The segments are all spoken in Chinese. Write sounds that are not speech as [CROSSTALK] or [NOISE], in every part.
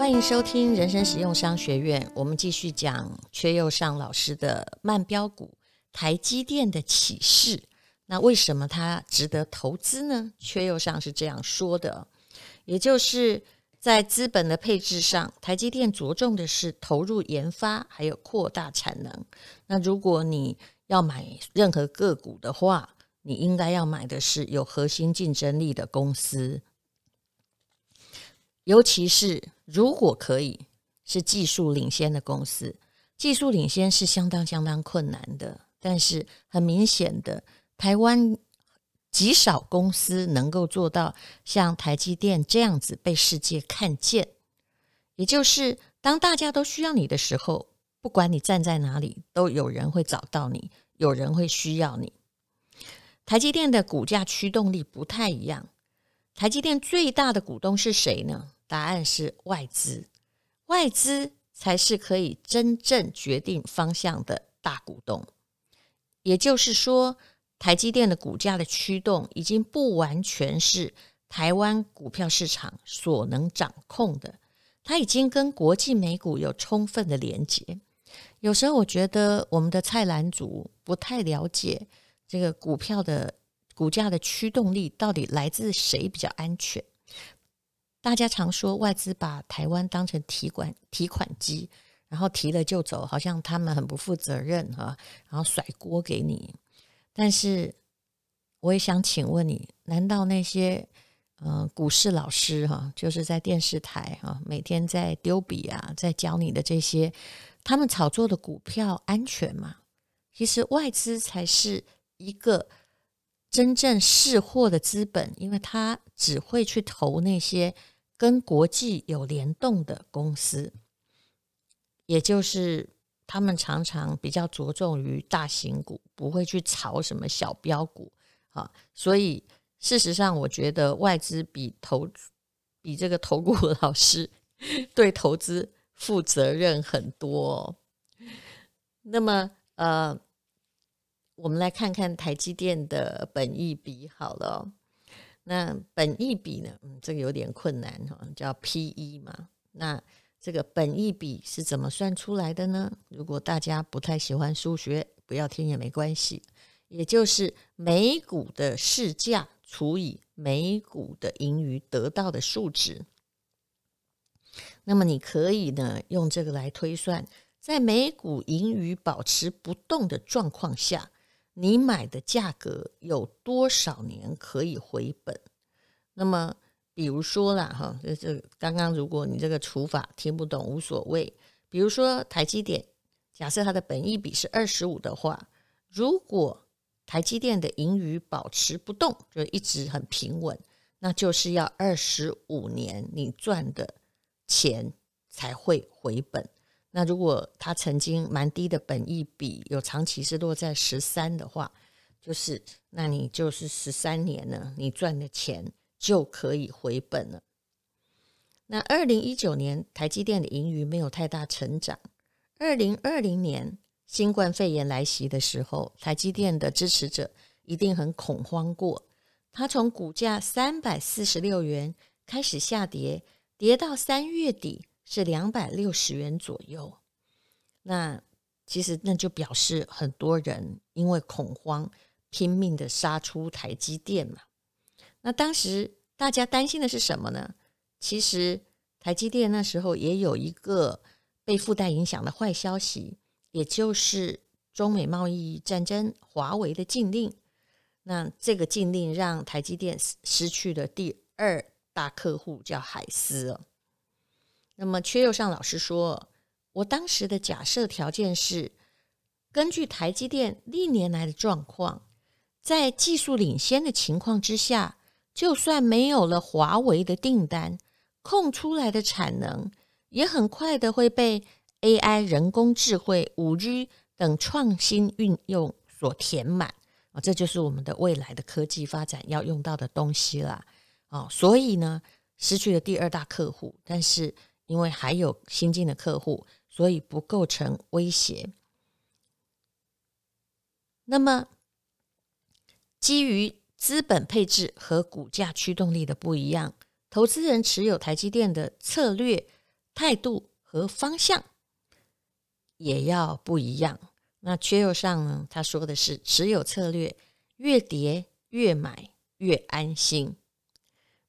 欢迎收听人生实用商学院，我们继续讲阙又上老师的慢飙股台积电的启示。那为什么它值得投资呢？阙又上是这样说的，也就是在资本的配置上，台积电着重的是投入研发，还有扩大产能。那如果你要买任何个股的话，你应该要买的是有核心竞争力的公司。尤其是如果可以是技术领先的公司，技术领先是相当相当困难的。但是很明显的，台湾极少公司能够做到像台积电这样子被世界看见。也就是当大家都需要你的时候，不管你站在哪里，都有人会找到你，有人会需要你。台积电的股价驱动力不太一样。台积电最大的股东是谁呢？答案是外资，外资才是可以真正决定方向的大股东。也就是说，台积电的股价的驱动已经不完全是台湾股票市场所能掌控的，它已经跟国际美股有充分的连接。有时候我觉得我们的菜篮族不太了解这个股票的股价的驱动力到底来自谁比较安全。大家常说外资把台湾当成提款提款机，然后提了就走，好像他们很不负责任哈，然后甩锅给你。但是我也想请问你，难道那些呃股市老师哈，就是在电视台哈，每天在丢笔啊，在教你的这些，他们炒作的股票安全吗？其实外资才是一个真正试货的资本，因为他只会去投那些。跟国际有联动的公司，也就是他们常常比较着重于大型股，不会去炒什么小标股啊。所以事实上，我觉得外资比投比这个投顾 [LAUGHS] 老师对投资负责任很多。那么，呃，我们来看看台积电的本益比好了。那本益比呢？嗯，这个有点困难哈，叫 P/E 嘛。那这个本益比是怎么算出来的呢？如果大家不太喜欢数学，不要听也没关系。也就是每股的市价除以每股的盈余得到的数值。那么你可以呢用这个来推算，在每股盈余保持不动的状况下。你买的价格有多少年可以回本？那么，比如说啦，哈，就是刚刚如果你这个除法听不懂无所谓。比如说台积电，假设它的本益比是二十五的话，如果台积电的盈余保持不动，就一直很平稳，那就是要二十五年你赚的钱才会回本。那如果它曾经蛮低的本益比，有长期是落在十三的话，就是那你就是十三年呢，你赚的钱就可以回本了。那二零一九年台积电的盈余没有太大成长，二零二零年新冠肺炎来袭的时候，台积电的支持者一定很恐慌过，它从股价三百四十六元开始下跌，跌到三月底。是两百六十元左右，那其实那就表示很多人因为恐慌拼命的杀出台积电嘛。那当时大家担心的是什么呢？其实台积电那时候也有一个被附带影响的坏消息，也就是中美贸易战争，华为的禁令。那这个禁令让台积电失去了第二大客户，叫海思哦。那么，阙又上老师说，我当时的假设条件是，根据台积电历年来的状况，在技术领先的情况之下，就算没有了华为的订单，空出来的产能也很快的会被 AI、人工智慧、五 G 等创新运用所填满啊，这就是我们的未来的科技发展要用到的东西啦。啊，所以呢，失去了第二大客户，但是。因为还有新进的客户，所以不构成威胁。那么，基于资本配置和股价驱动力的不一样，投资人持有台积电的策略，态度和方向也要不一样。那阙又上呢？他说的是持有策略，越跌越买越安心。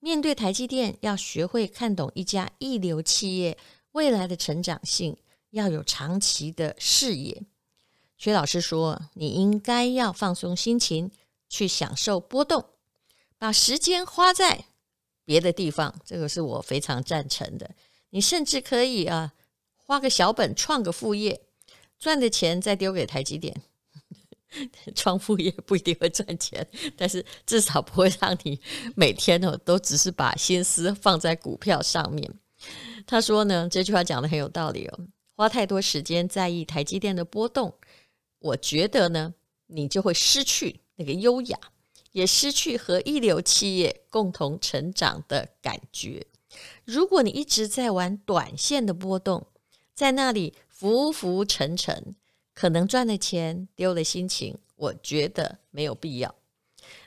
面对台积电，要学会看懂一家一流企业未来的成长性，要有长期的视野。薛老师说，你应该要放松心情，去享受波动，把时间花在别的地方。这个是我非常赞成的。你甚至可以啊，花个小本创个副业，赚的钱再丢给台积电。创副业不一定会赚钱，但是至少不会让你每天哦都只是把心思放在股票上面。他说呢，这句话讲得很有道理哦。花太多时间在意台积电的波动，我觉得呢，你就会失去那个优雅，也失去和一流企业共同成长的感觉。如果你一直在玩短线的波动，在那里浮浮沉沉。可能赚了钱，丢了心情，我觉得没有必要。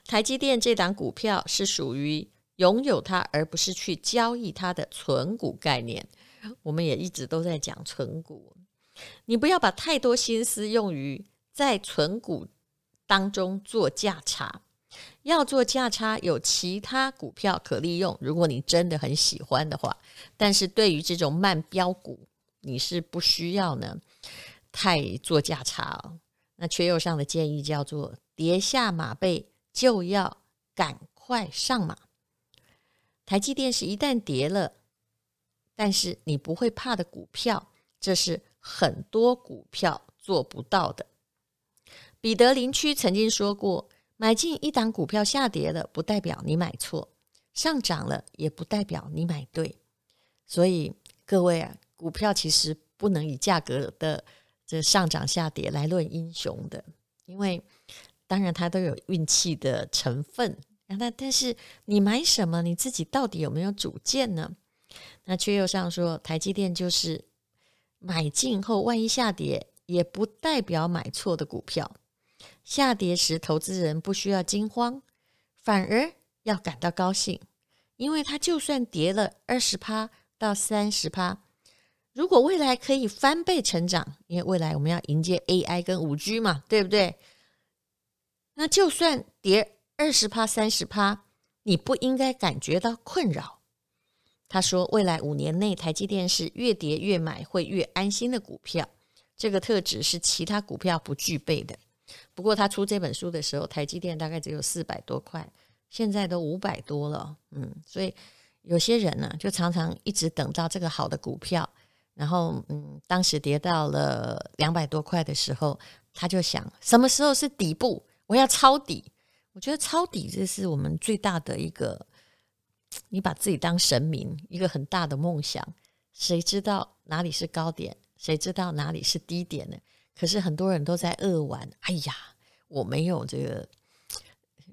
台积电这档股票是属于拥有它，而不是去交易它的存股概念。我们也一直都在讲存股，你不要把太多心思用于在存股当中做价差。要做价差，有其他股票可利用。如果你真的很喜欢的话，但是对于这种慢标股，你是不需要呢。太做价差哦，那阙又上的建议叫做“跌下马背就要赶快上马”。台积电是一旦跌了，但是你不会怕的股票，这是很多股票做不到的。彼得林区曾经说过：“买进一档股票下跌了，不代表你买错；上涨了，也不代表你买对。”所以各位啊，股票其实不能以价格的。这上涨下跌来论英雄的，因为当然它都有运气的成分。那但是你买什么，你自己到底有没有主见呢？那却又上说，台积电就是买进后万一下跌，也不代表买错的股票。下跌时，投资人不需要惊慌，反而要感到高兴，因为它就算跌了二十趴到三十趴。如果未来可以翻倍成长，因为未来我们要迎接 AI 跟五 G 嘛，对不对？那就算跌二十趴、三十趴，你不应该感觉到困扰。他说，未来五年内，台积电是越跌越买会越安心的股票，这个特质是其他股票不具备的。不过他出这本书的时候，台积电大概只有四百多块，现在都五百多了，嗯，所以有些人呢，就常常一直等到这个好的股票。然后，嗯，当时跌到了两百多块的时候，他就想什么时候是底部，我要抄底。我觉得抄底这是我们最大的一个，你把自己当神明，一个很大的梦想。谁知道哪里是高点？谁知道哪里是低点呢？可是很多人都在扼腕。哎呀，我没有这个，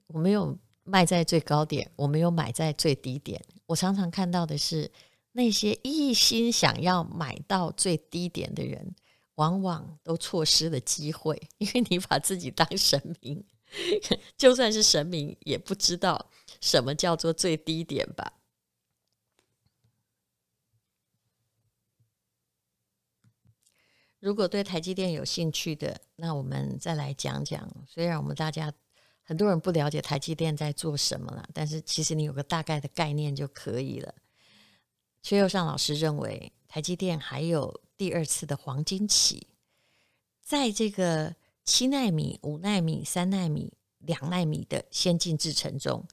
我没有卖在最高点，我没有买在最低点。我常常看到的是。那些一心想要买到最低点的人，往往都错失了机会，因为你把自己当神明，[LAUGHS] 就算是神明也不知道什么叫做最低点吧。如果对台积电有兴趣的，那我们再来讲讲。虽然我们大家很多人不了解台积电在做什么了，但是其实你有个大概的概念就可以了。阙又上老师认为，台积电还有第二次的黄金期，在这个七纳米、五纳米、三纳米、两纳米的先进制程中，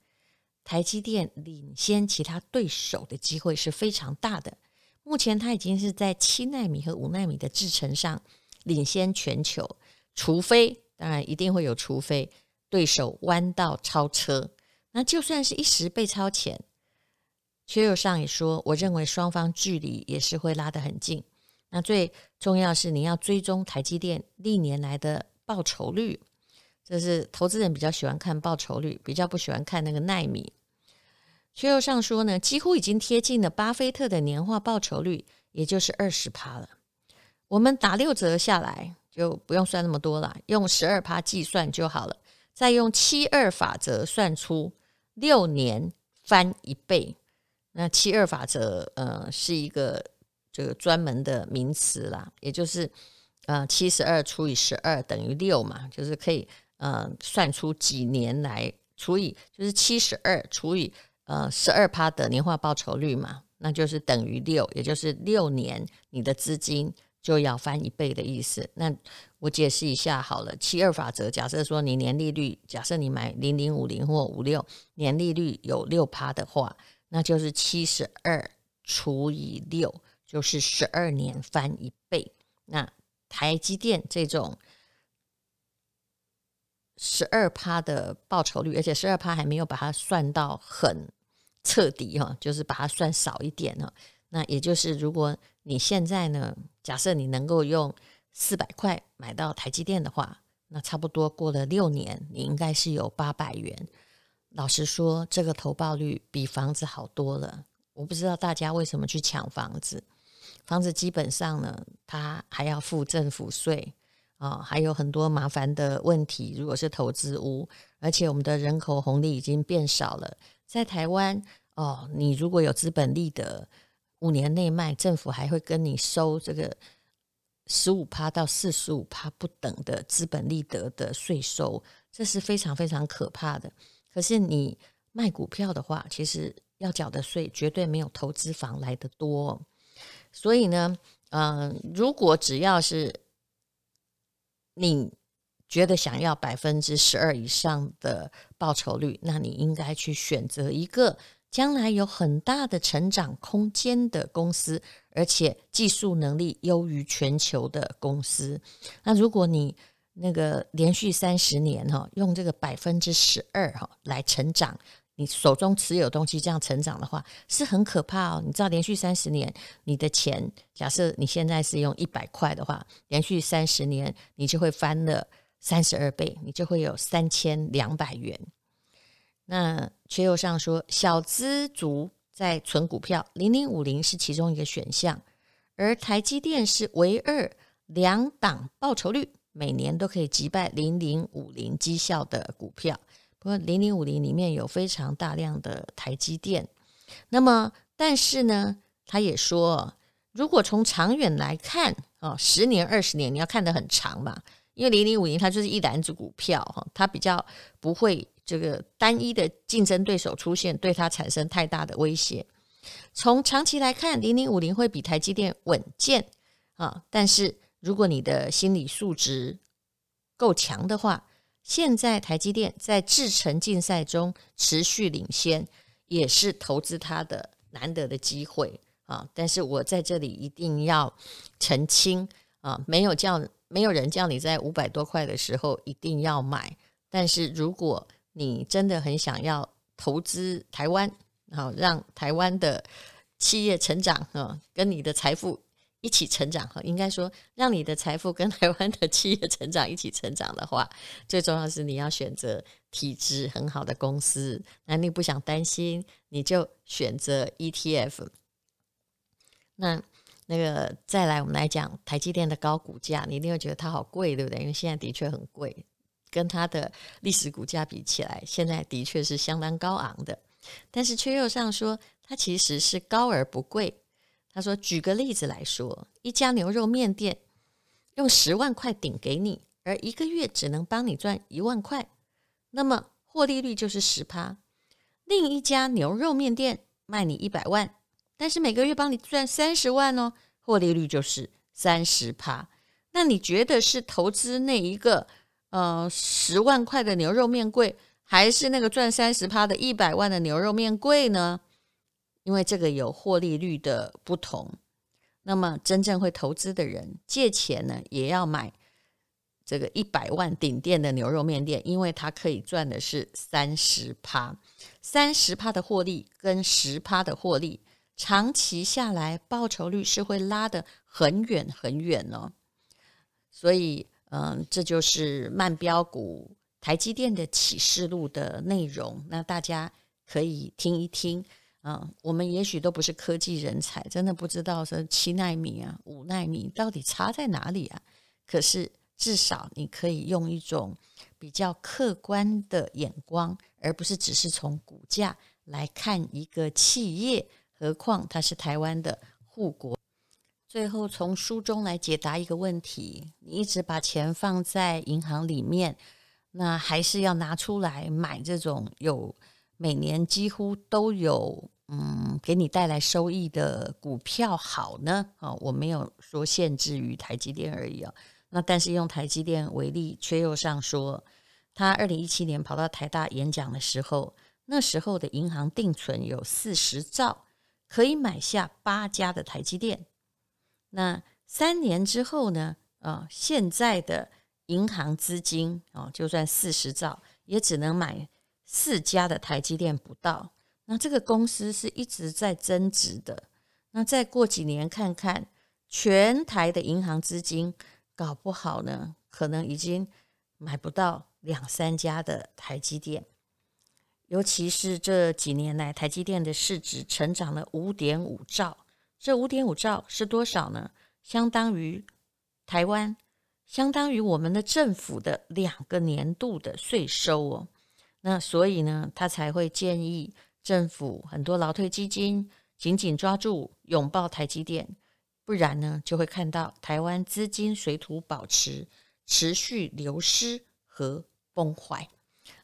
台积电领先其他对手的机会是非常大的。目前，它已经是在七纳米和五纳米的制程上领先全球，除非当然一定会有除非对手弯道超车，那就算是一时被超前。阙又上也说，我认为双方距离也是会拉得很近。那最重要是你要追踪台积电历年来的报酬率，这是投资人比较喜欢看报酬率，比较不喜欢看那个奈米。阙又上说呢，几乎已经贴近了巴菲特的年化报酬率，也就是二十趴了。我们打六折下来就不用算那么多了，用十二趴计算就好了。再用七二法则算出六年翻一倍。那七二法则，呃，是一个这个专门的名词啦，也就是呃七十二除以十二等于六嘛，就是可以呃算出几年来除以就是七十二除以呃十二趴的年化报酬率嘛，那就是等于六，也就是六年你的资金就要翻一倍的意思。那我解释一下好了，七二法则，假设说你年利率，假设你买零零五零或五六年利率有六趴的话，那就是七十二除以六。就是十二年翻一倍，那台积电这种十二趴的报酬率，而且十二趴还没有把它算到很彻底哈，就是把它算少一点哈。那也就是，如果你现在呢，假设你能够用四百块买到台积电的话，那差不多过了六年，你应该是有八百元。老实说，这个投报率比房子好多了。我不知道大家为什么去抢房子。房子基本上呢，它还要付政府税啊，还有很多麻烦的问题。如果是投资屋，而且我们的人口红利已经变少了，在台湾哦，你如果有资本利得，五年内卖，政府还会跟你收这个十五趴到四十五趴不等的资本利得的税收，这是非常非常可怕的。可是你卖股票的话，其实要缴的税绝对没有投资房来的多。所以呢，嗯、如果只要是你觉得想要百分之十二以上的报酬率，那你应该去选择一个将来有很大的成长空间的公司，而且技术能力优于全球的公司。那如果你那个连续三十年哈，用这个百分之十二哈来成长。你手中持有东西这样成长的话，是很可怕哦。你知道，连续三十年，你的钱，假设你现在是用一百块的话，连续三十年，你就会翻了三十二倍，你就会有三千两百元。那却又上说，小资族在存股票，零零五零是其中一个选项，而台积电是唯二两档报酬率每年都可以击败零零五零绩效的股票。不过零零五零里面有非常大量的台积电，那么但是呢，他也说，如果从长远来看，哦，十年、二十年，你要看得很长嘛，因为零零五零它就是一篮子股票，哈，它比较不会这个单一的竞争对手出现，对它产生太大的威胁。从长期来看，零零五零会比台积电稳健啊，但是如果你的心理素质够强的话，现在台积电在制程竞赛中持续领先，也是投资它的难得的机会啊！但是我在这里一定要澄清啊，没有叫没有人叫你在五百多块的时候一定要买。但是如果你真的很想要投资台湾，好让台湾的企业成长啊，跟你的财富。一起成长哈，应该说让你的财富跟台湾的企业成长一起成长的话，最重要是你要选择体质很好的公司。那你不想担心，你就选择 ETF。那那个再来，我们来讲台积电的高股价，你一定会觉得它好贵，对不对？因为现在的确很贵，跟它的历史股价比起来，现在的确是相当高昂的。但是却又上说，它其实是高而不贵。他说：“举个例子来说，一家牛肉面店用十万块顶给你，而一个月只能帮你赚一万块，那么获利率就是十趴。另一家牛肉面店卖你一百万，但是每个月帮你赚三十万哦，获利率就是三十趴。那你觉得是投资那一个呃十万块的牛肉面贵，还是那个赚三十趴的一百万的牛肉面贵呢？”因为这个有获利率的不同，那么真正会投资的人借钱呢，也要买这个一百万顶店的牛肉面店，因为它可以赚的是三十趴，三十趴的获利跟十趴的获利，长期下来报酬率是会拉得很远很远哦。所以，嗯，这就是慢标股台积电的启示录的内容，那大家可以听一听。嗯，我们也许都不是科技人才，真的不知道说七纳米啊、五纳米到底差在哪里啊。可是至少你可以用一种比较客观的眼光，而不是只是从股价来看一个企业。何况它是台湾的护国。最后从书中来解答一个问题：你一直把钱放在银行里面，那还是要拿出来买这种有每年几乎都有嗯给你带来收益的股票好呢？啊，我没有说限制于台积电而已哦。那但是用台积电为例，阙又上说，他二零一七年跑到台大演讲的时候，那时候的银行定存有四十兆，可以买下八家的台积电。那三年之后呢？啊，现在的银行资金啊，就算四十兆，也只能买四家的台积电不到。那这个公司是一直在增值的。那再过几年看看，全台的银行资金。搞不好呢，可能已经买不到两三家的台积电，尤其是这几年来，台积电的市值成长了五点五兆，这五点五兆是多少呢？相当于台湾，相当于我们的政府的两个年度的税收哦。那所以呢，他才会建议政府很多劳退基金紧紧抓住，拥抱台积电。不然呢，就会看到台湾资金水土保持持续流失和崩坏。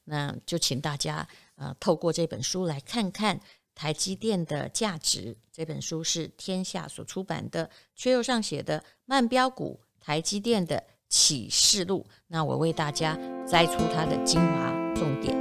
那就请大家呃，透过这本书来看看台积电的价值。这本书是天下所出版的，阙又上写的《慢标股台积电的启示录》。那我为大家摘出它的精华重点。